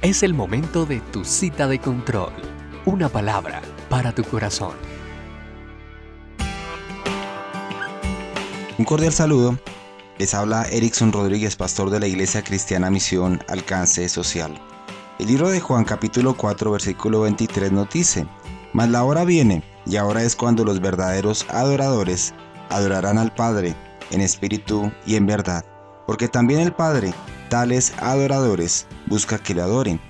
Es el momento de tu cita de control. Una palabra para tu corazón. Un cordial saludo. Les habla Erickson Rodríguez, pastor de la Iglesia Cristiana Misión Alcance Social. El libro de Juan capítulo 4 versículo 23 nos dice, Mas la hora viene, y ahora es cuando los verdaderos adoradores adorarán al Padre en espíritu y en verdad, porque también el Padre adoradores busca que le adoren.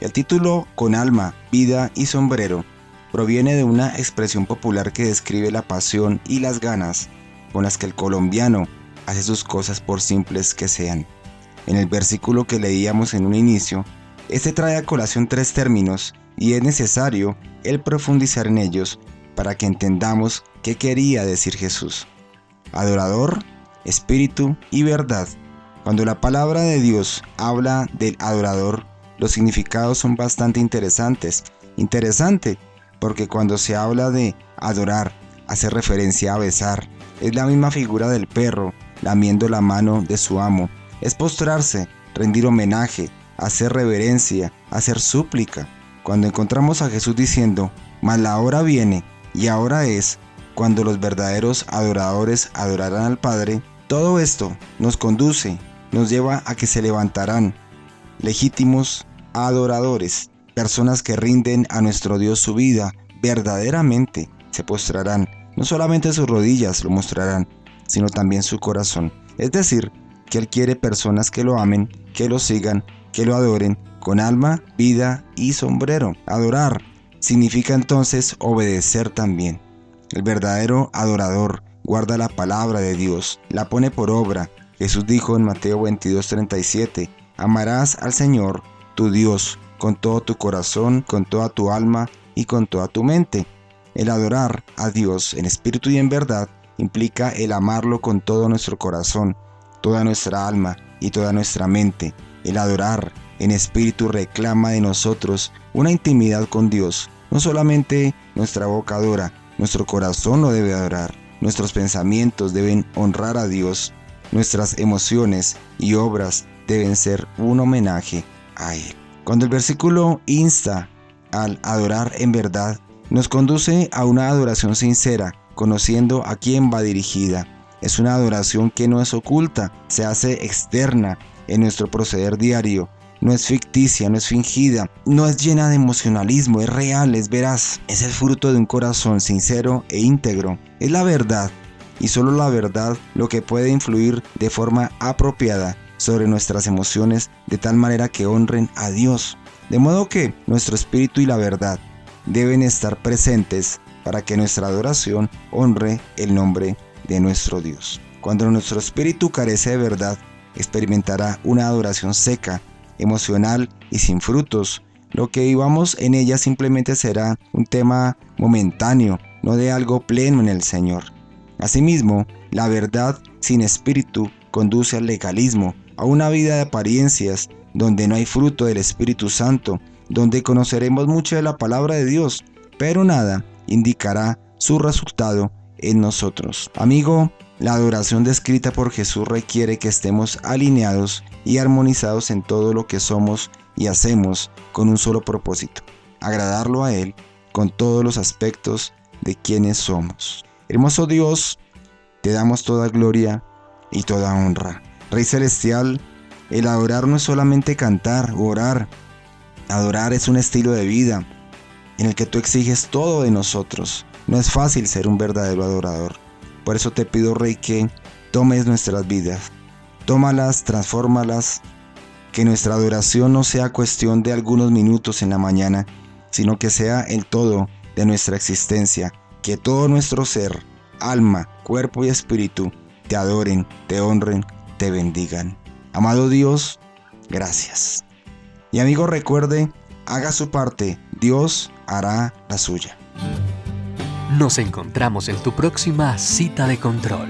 El título Con alma, vida y sombrero proviene de una expresión popular que describe la pasión y las ganas con las que el colombiano hace sus cosas por simples que sean. En el versículo que leíamos en un inicio, este trae a colación tres términos y es necesario el profundizar en ellos para que entendamos qué quería decir Jesús. Adorador, espíritu y verdad cuando la palabra de Dios habla del adorador, los significados son bastante interesantes. Interesante, porque cuando se habla de adorar, hace referencia a besar. Es la misma figura del perro, lamiendo la mano de su amo. Es postrarse, rendir homenaje, hacer reverencia, hacer súplica. Cuando encontramos a Jesús diciendo, mas la hora viene y ahora es, cuando los verdaderos adoradores adorarán al Padre, todo esto nos conduce nos lleva a que se levantarán legítimos adoradores, personas que rinden a nuestro Dios su vida, verdaderamente se postrarán, no solamente sus rodillas lo mostrarán, sino también su corazón. Es decir, que Él quiere personas que lo amen, que lo sigan, que lo adoren con alma, vida y sombrero. Adorar significa entonces obedecer también. El verdadero adorador guarda la palabra de Dios, la pone por obra, Jesús dijo en Mateo 22:37, amarás al Señor, tu Dios, con todo tu corazón, con toda tu alma y con toda tu mente. El adorar a Dios en espíritu y en verdad implica el amarlo con todo nuestro corazón, toda nuestra alma y toda nuestra mente. El adorar en espíritu reclama de nosotros una intimidad con Dios. No solamente nuestra boca adora, nuestro corazón lo debe adorar. Nuestros pensamientos deben honrar a Dios Nuestras emociones y obras deben ser un homenaje a Él. Cuando el versículo insta al adorar en verdad, nos conduce a una adoración sincera, conociendo a quién va dirigida. Es una adoración que no es oculta, se hace externa en nuestro proceder diario. No es ficticia, no es fingida, no es llena de emocionalismo, es real, es veraz. Es el fruto de un corazón sincero e íntegro. Es la verdad y solo la verdad lo que puede influir de forma apropiada sobre nuestras emociones de tal manera que honren a Dios. De modo que nuestro espíritu y la verdad deben estar presentes para que nuestra adoración honre el nombre de nuestro Dios. Cuando nuestro espíritu carece de verdad, experimentará una adoración seca, emocional y sin frutos. Lo que vivamos en ella simplemente será un tema momentáneo, no de algo pleno en el Señor. Asimismo, la verdad sin espíritu conduce al legalismo, a una vida de apariencias donde no hay fruto del Espíritu Santo, donde conoceremos mucho de la palabra de Dios, pero nada indicará su resultado en nosotros. Amigo, la adoración descrita por Jesús requiere que estemos alineados y armonizados en todo lo que somos y hacemos con un solo propósito, agradarlo a Él con todos los aspectos de quienes somos. Hermoso Dios, te damos toda gloria y toda honra. Rey Celestial, el adorar no es solamente cantar orar. Adorar es un estilo de vida en el que tú exiges todo de nosotros. No es fácil ser un verdadero adorador. Por eso te pido, Rey, que tomes nuestras vidas. Tómalas, transfórmalas. Que nuestra adoración no sea cuestión de algunos minutos en la mañana, sino que sea el todo de nuestra existencia que todo nuestro ser, alma, cuerpo y espíritu te adoren, te honren, te bendigan. Amado Dios, gracias. Y amigo recuerde, haga su parte, Dios hará la suya. Nos encontramos en tu próxima cita de control.